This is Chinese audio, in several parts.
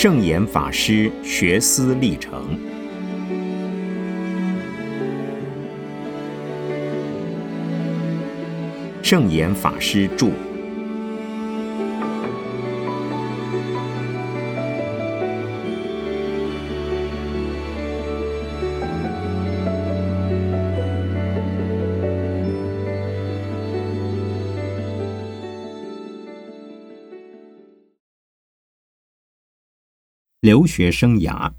圣严法师学思历程。圣严法师著。留学生涯，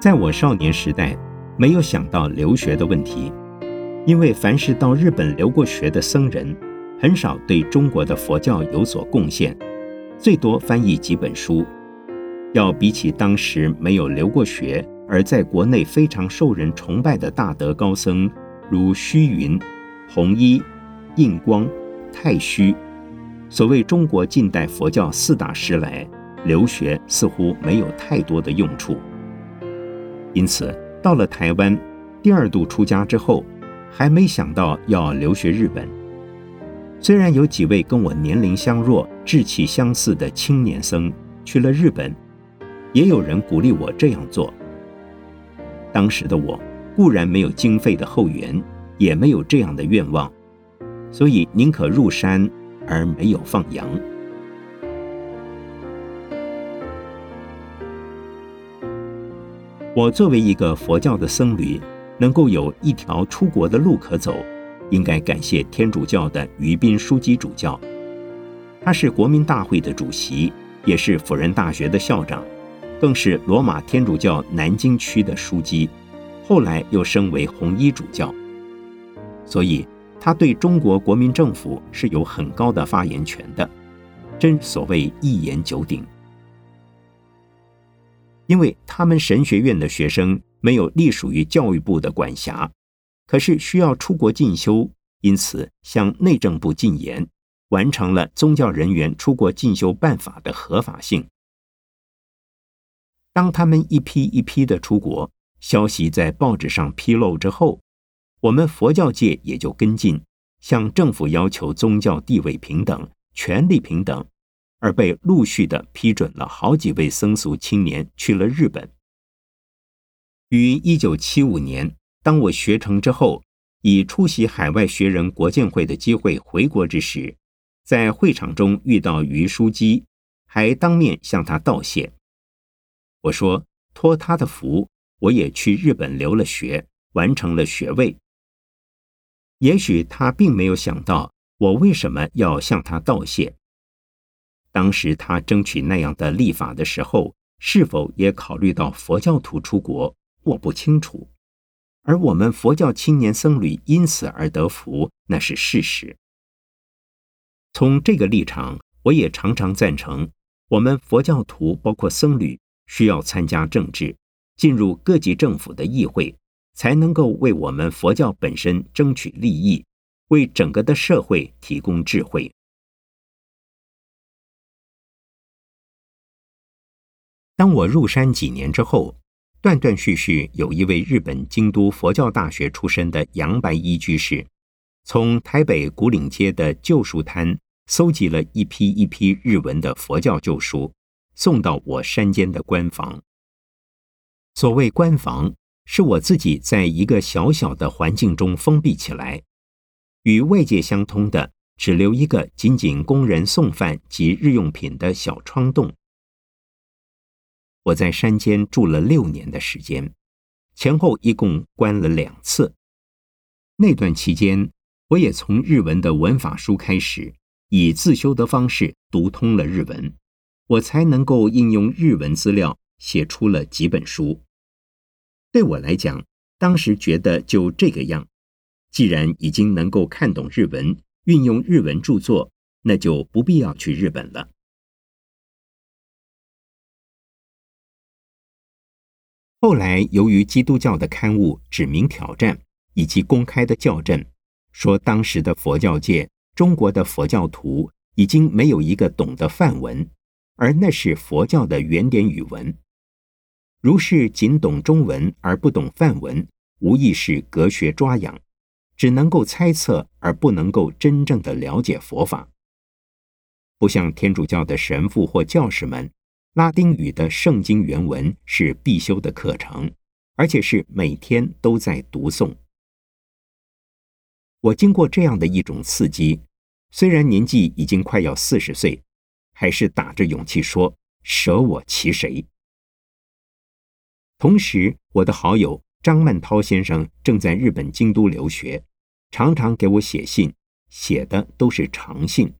在我少年时代，没有想到留学的问题，因为凡是到日本留过学的僧人，很少对中国的佛教有所贡献，最多翻译几本书。要比起当时没有留过学而在国内非常受人崇拜的大德高僧，如虚云、弘一、印光、太虚，所谓中国近代佛教四大师来留学，似乎没有太多的用处。因此，到了台湾，第二度出家之后，还没想到要留学日本。虽然有几位跟我年龄相若、志气相似的青年僧去了日本。也有人鼓励我这样做。当时的我固然没有经费的后援，也没有这样的愿望，所以宁可入山而没有放羊。我作为一个佛教的僧侣，能够有一条出国的路可走，应该感谢天主教的于斌枢机主教。他是国民大会的主席，也是辅仁大学的校长。更是罗马天主教南京区的枢机，后来又升为红衣主教，所以他对中国国民政府是有很高的发言权的，真所谓一言九鼎。因为他们神学院的学生没有隶属于教育部的管辖，可是需要出国进修，因此向内政部进言，完成了宗教人员出国进修办法的合法性。当他们一批一批的出国，消息在报纸上披露之后，我们佛教界也就跟进，向政府要求宗教地位平等、权利平等，而被陆续的批准了好几位僧俗青年去了日本。于一九七五年，当我学成之后，以出席海外学人国建会的机会回国之时，在会场中遇到于书记，还当面向他道谢。我说：“托他的福，我也去日本留了学，完成了学位。也许他并没有想到我为什么要向他道谢。当时他争取那样的立法的时候，是否也考虑到佛教徒出国，我不清楚。而我们佛教青年僧侣因此而得福，那是事实。从这个立场，我也常常赞成我们佛教徒，包括僧侣。”需要参加政治，进入各级政府的议会，才能够为我们佛教本身争取利益，为整个的社会提供智慧。当我入山几年之后，断断续续有一位日本京都佛教大学出身的杨白衣居士，从台北古岭街的旧书摊搜集了一批一批日文的佛教旧书。送到我山间的官房。所谓官房，是我自己在一个小小的环境中封闭起来，与外界相通的，只留一个仅仅供人送饭及日用品的小窗洞。我在山间住了六年的时间，前后一共关了两次。那段期间，我也从日文的文法书开始，以自修的方式读通了日文。我才能够应用日文资料写出了几本书。对我来讲，当时觉得就这个样。既然已经能够看懂日文，运用日文著作，那就不必要去日本了。后来，由于基督教的刊物指明挑战以及公开的校正，说当时的佛教界，中国的佛教徒已经没有一个懂得梵文。而那是佛教的原点语文。如是仅懂中文而不懂梵文，无疑是隔学抓痒，只能够猜测而不能够真正的了解佛法。不像天主教的神父或教士们，拉丁语的圣经原文是必修的课程，而且是每天都在读诵。我经过这样的一种刺激，虽然年纪已经快要四十岁，还是打着勇气说：“舍我其谁。”同时，我的好友张曼涛先生正在日本京都留学，常常给我写信，写的都是长信，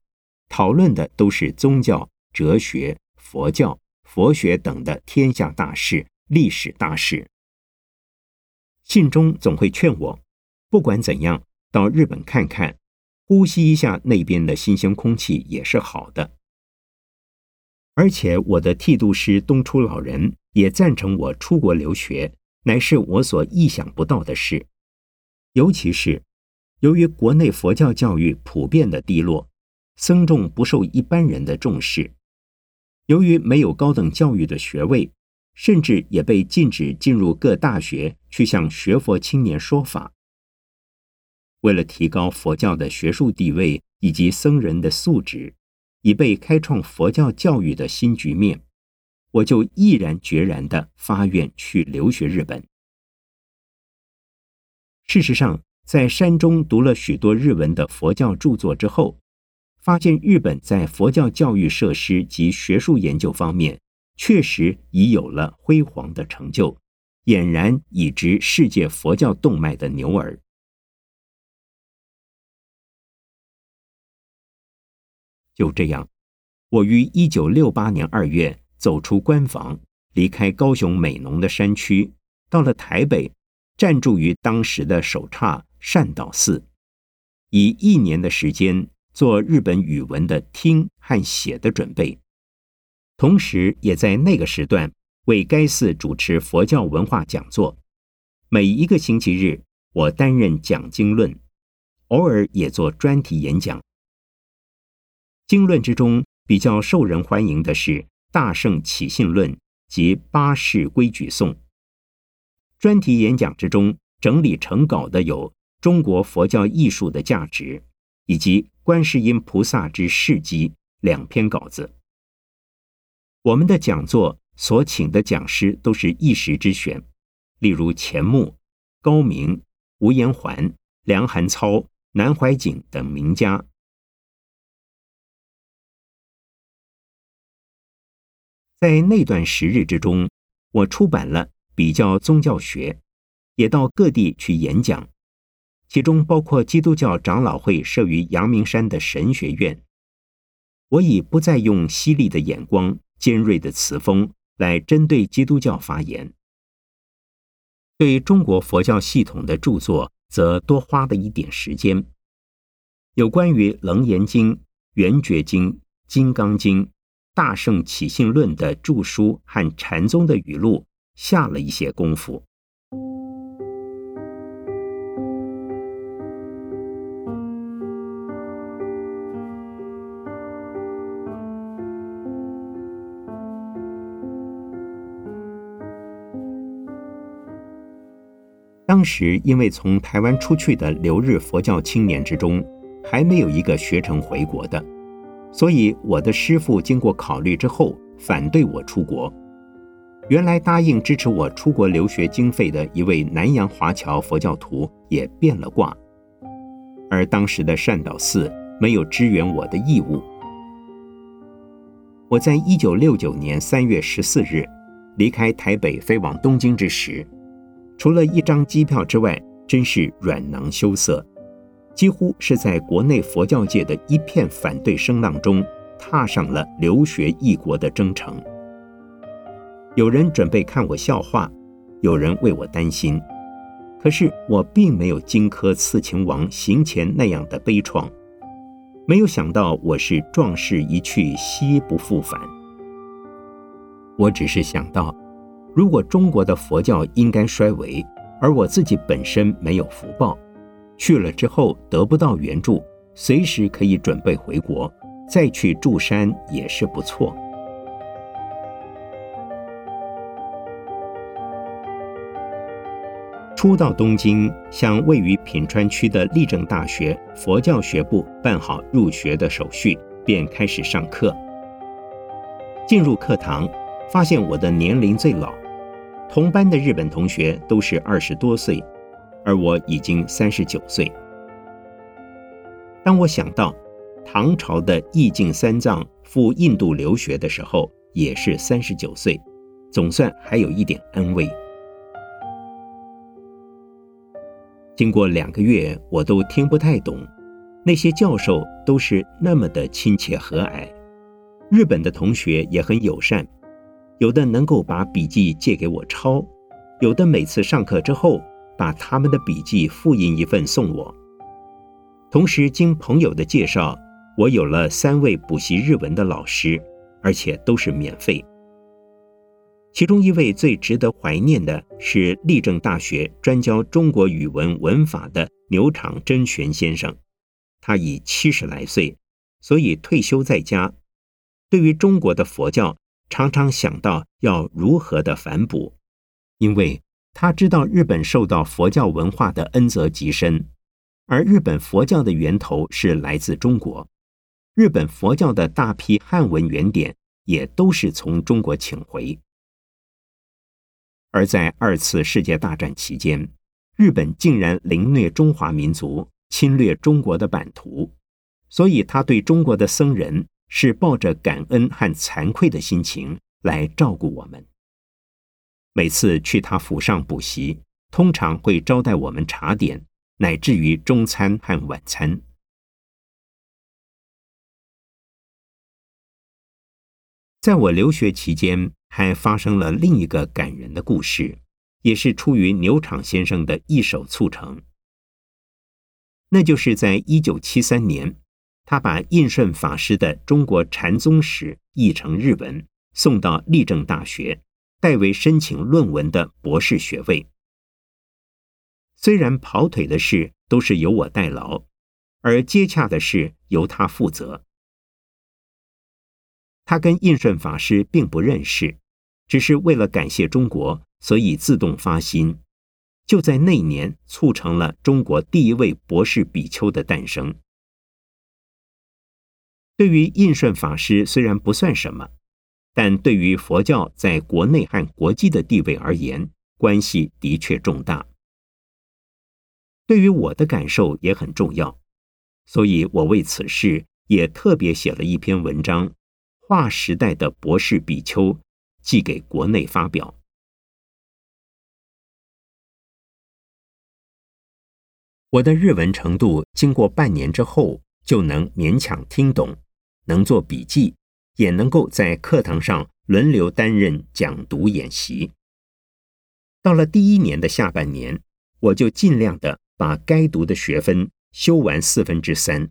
讨论的都是宗教、哲学、佛教、佛学等的天下大事、历史大事。信中总会劝我，不管怎样，到日本看看，呼吸一下那边的新鲜空气也是好的。而且，我的剃度师东出老人。也赞成我出国留学，乃是我所意想不到的事。尤其是由于国内佛教教育普遍的低落，僧众不受一般人的重视，由于没有高等教育的学位，甚至也被禁止进入各大学去向学佛青年说法。为了提高佛教的学术地位以及僧人的素质，以备开创佛教教育的新局面。我就毅然决然的发愿去留学日本。事实上，在山中读了许多日文的佛教著作之后，发现日本在佛教教育设施及学术研究方面，确实已有了辉煌的成就，俨然已知世界佛教动脉的牛耳。就这样，我于一九六八年二月。走出官房，离开高雄美浓的山区，到了台北，暂住于当时的首刹善导寺，以一年的时间做日本语文的听和写的准备，同时也在那个时段为该寺主持佛教文化讲座。每一个星期日，我担任讲经论，偶尔也做专题演讲。经论之中比较受人欢迎的是。大圣起信论及八世规矩颂。专题演讲之中整理成稿的有中国佛教艺术的价值以及观世音菩萨之事迹两篇稿子。我们的讲座所请的讲师都是一时之选，例如钱穆、高明、吴延环、梁寒操、南怀瑾等名家。在那段时日之中，我出版了《比较宗教学》，也到各地去演讲，其中包括基督教长老会设于阳明山的神学院。我已不再用犀利的眼光、尖锐的词风来针对基督教发言，对中国佛教系统的著作则多花了一点时间。有关于《楞严经》《圆觉经》《金刚经》。大圣起信论的著书和禅宗的语录下了一些功夫。当时因为从台湾出去的留日佛教青年之中，还没有一个学成回国的。所以，我的师父经过考虑之后，反对我出国。原来答应支持我出国留学经费的一位南洋华侨佛教徒也变了卦，而当时的善导寺没有支援我的义务。我在一九六九年三月十四日离开台北飞往东京之时，除了一张机票之外，真是软囊羞涩。几乎是在国内佛教界的一片反对声浪中，踏上了留学异国的征程。有人准备看我笑话，有人为我担心，可是我并没有荆轲刺秦王行前那样的悲怆，没有想到我是壮士一去兮不复返。我只是想到，如果中国的佛教应该衰微，而我自己本身没有福报。去了之后得不到援助，随时可以准备回国，再去住山也是不错。初到东京，向位于品川区的立正大学佛教学部办好入学的手续，便开始上课。进入课堂，发现我的年龄最老，同班的日本同学都是二十多岁，而我已经三十九岁。当我想到唐朝的义净三藏赴印度留学的时候，也是三十九岁，总算还有一点安慰。经过两个月，我都听不太懂，那些教授都是那么的亲切和蔼。日本的同学也很友善，有的能够把笔记借给我抄，有的每次上课之后把他们的笔记复印一份送我。同时，经朋友的介绍，我有了三位补习日文的老师，而且都是免费。其中一位最值得怀念的是立正大学专教中国语文文法的牛场真玄先生，他已七十来岁，所以退休在家。对于中国的佛教，常常想到要如何的反哺，因为他知道日本受到佛教文化的恩泽极深，而日本佛教的源头是来自中国，日本佛教的大批汉文原典也都是从中国请回。而在二次世界大战期间，日本竟然凌虐中华民族，侵略中国的版图，所以他对中国的僧人。是抱着感恩和惭愧的心情来照顾我们。每次去他府上补习，通常会招待我们茶点，乃至于中餐和晚餐。在我留学期间，还发生了另一个感人的故事，也是出于牛场先生的一手促成。那就是在一九七三年。他把印顺法师的《中国禅宗史》译成日文，送到立正大学，代为申请论文的博士学位。虽然跑腿的事都是由我代劳，而接洽的事由他负责。他跟印顺法师并不认识，只是为了感谢中国，所以自动发心，就在那年促成了中国第一位博士比丘的诞生。对于印顺法师虽然不算什么，但对于佛教在国内和国际的地位而言，关系的确重大。对于我的感受也很重要，所以我为此事也特别写了一篇文章，《划时代的博士比丘》，寄给国内发表。我的日文程度经过半年之后，就能勉强听懂。能做笔记，也能够在课堂上轮流担任讲读演习。到了第一年的下半年，我就尽量的把该读的学分修完四分之三。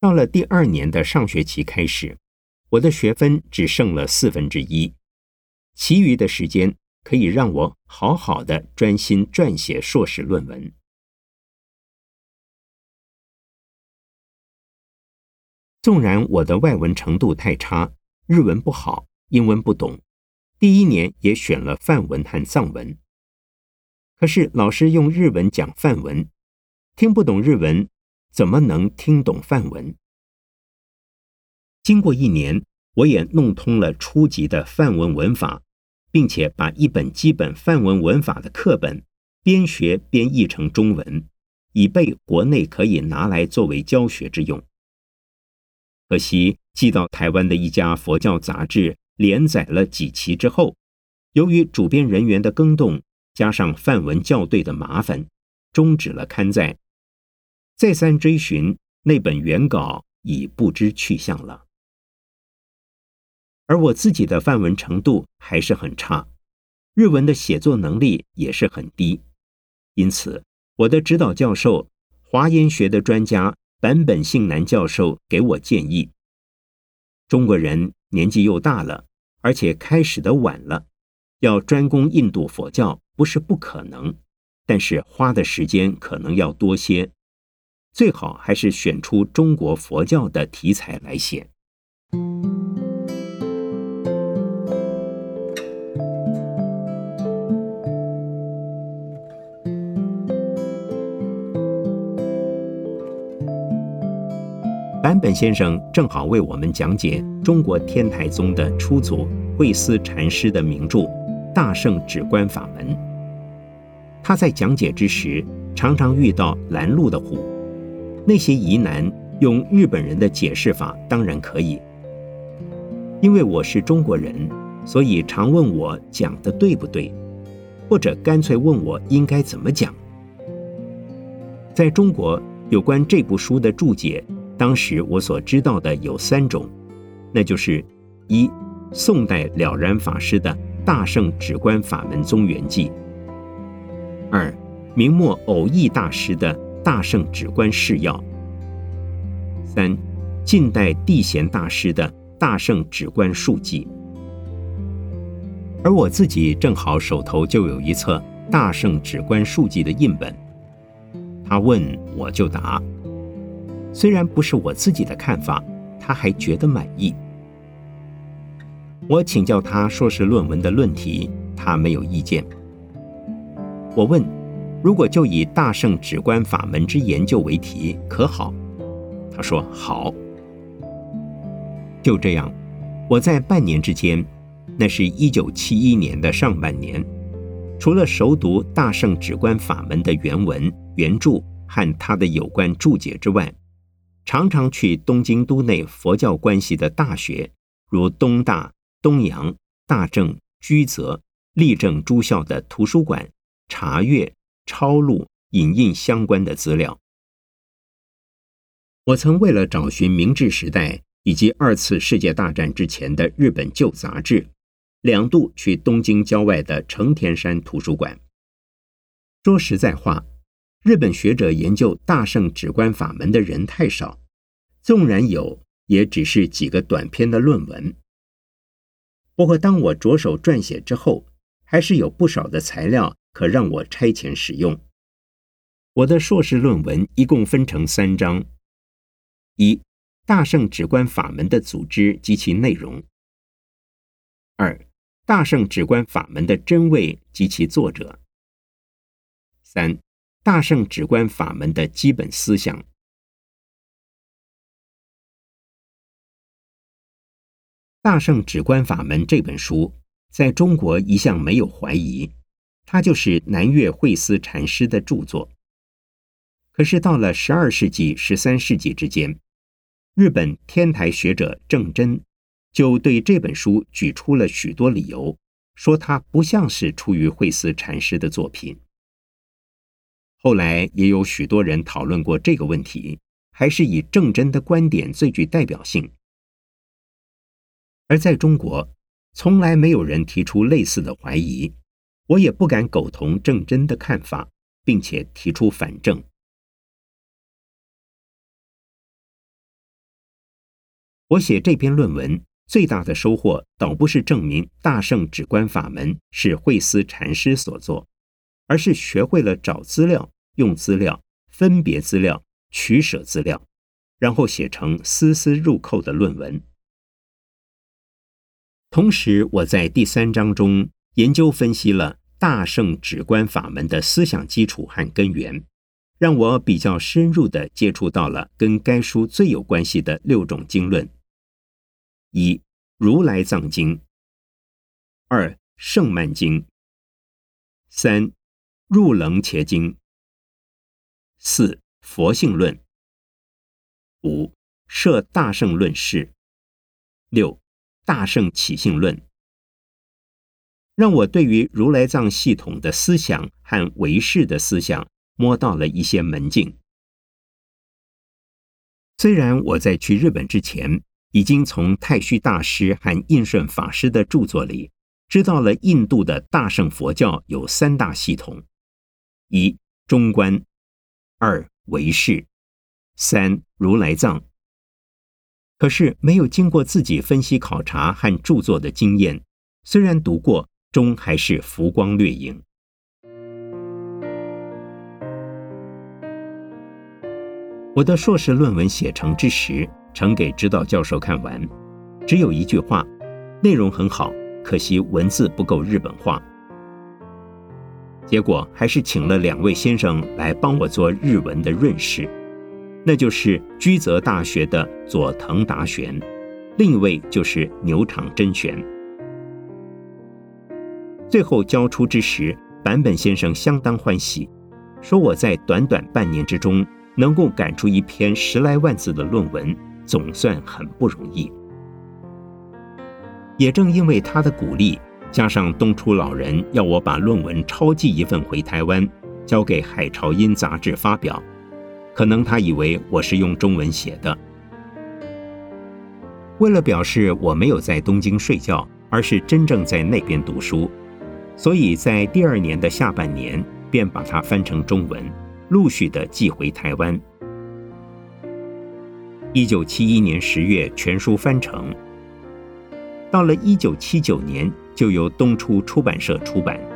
到了第二年的上学期开始，我的学分只剩了四分之一，其余的时间可以让我好好的专心撰写硕士论文。纵然我的外文程度太差，日文不好，英文不懂，第一年也选了范文和藏文。可是老师用日文讲范文，听不懂日文，怎么能听懂范文？经过一年，我也弄通了初级的范文文法，并且把一本基本范文文法的课本边学边译成中文，以备国内可以拿来作为教学之用。可惜寄到台湾的一家佛教杂志连载了几期之后，由于主编人员的更动，加上范文校对的麻烦，终止了刊载。再三追寻，那本原稿已不知去向了。而我自己的范文程度还是很差，日文的写作能力也是很低，因此我的指导教授华研学的专家。坂本幸男教授给我建议：中国人年纪又大了，而且开始的晚了，要专攻印度佛教不是不可能，但是花的时间可能要多些，最好还是选出中国佛教的题材来写。本先生正好为我们讲解中国天台宗的初祖慧思禅师的名著《大圣止观法门》。他在讲解之时，常常遇到拦路的虎，那些疑难用日本人的解释法当然可以，因为我是中国人，所以常问我讲的对不对，或者干脆问我应该怎么讲。在中国，有关这部书的注解。当时我所知道的有三种，那就是一宋代了然法师的《大圣止观法门宗元记》；二明末偶益大师的《大圣止观释要》；三近代地贤大师的《大圣止观述记》。而我自己正好手头就有一册《大圣止观述记》的印本，他问我就答。虽然不是我自己的看法，他还觉得满意。我请教他硕士论文的论题，他没有意见。我问：如果就以大圣止观法门之研究为题，可好？他说好。就这样，我在半年之间，那是一九七一年的上半年，除了熟读大圣止观法门的原文、原著和他的有关注解之外，常常去东京都内佛教关系的大学，如东大、东洋、大正、居泽、立正诸校的图书馆查阅、抄录、引印相关的资料。我曾为了找寻明治时代以及二次世界大战之前的日本旧杂志，两度去东京郊外的成田山图书馆。说实在话。日本学者研究大圣止观法门的人太少，纵然有，也只是几个短篇的论文。不过，当我着手撰写之后，还是有不少的材料可让我差遣使用。我的硕士论文一共分成三章：一、大圣止观法门的组织及其内容；二、大圣止观法门的真伪及其作者；三。大圣止观法门的基本思想，《大圣止观法门》这本书在中国一向没有怀疑，它就是南岳慧思禅师的著作。可是到了十二世纪、十三世纪之间，日本天台学者郑真就对这本书举出了许多理由，说它不像是出于慧思禅师的作品。后来也有许多人讨论过这个问题，还是以郑真的观点最具代表性。而在中国，从来没有人提出类似的怀疑，我也不敢苟同郑真的看法，并且提出反证。我写这篇论文最大的收获，倒不是证明大圣止观法门是慧思禅师所作，而是学会了找资料。用资料分别资料取舍资料，然后写成丝丝入扣的论文。同时，我在第三章中研究分析了大圣止观法门的思想基础和根源，让我比较深入的接触到了跟该书最有关系的六种经论：一、如来藏经；二、圣曼经；三、入楞伽经。四佛性论，五设大圣论释，六大圣起性论，让我对于如来藏系统的思想和唯识的思想摸到了一些门径。虽然我在去日本之前，已经从太虚大师和印顺法师的著作里知道了印度的大圣佛教有三大系统：一中观。二唯识，三如来藏。可是没有经过自己分析考察和著作的经验，虽然读过，终还是浮光掠影。我的硕士论文写成之时，呈给指导教授看完，只有一句话，内容很好，可惜文字不够日本化。结果还是请了两位先生来帮我做日文的润饰，那就是居泽大学的佐藤达玄，另一位就是牛场真玄。最后交出之时，坂本先生相当欢喜，说我在短短半年之中能够赶出一篇十来万字的论文，总算很不容易。也正因为他的鼓励，加上东初老人要我把论文抄寄一份回台湾，交给《海潮音》杂志发表。可能他以为我是用中文写的。为了表示我没有在东京睡觉，而是真正在那边读书，所以在第二年的下半年便把它翻成中文，陆续的寄回台湾。一九七一年十月，全书翻成。到了一九七九年，就由东初出版社出版。